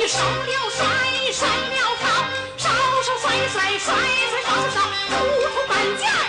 你烧了山，烧了草，烧烧烧摔烧烧烧烧，呼呼搬家。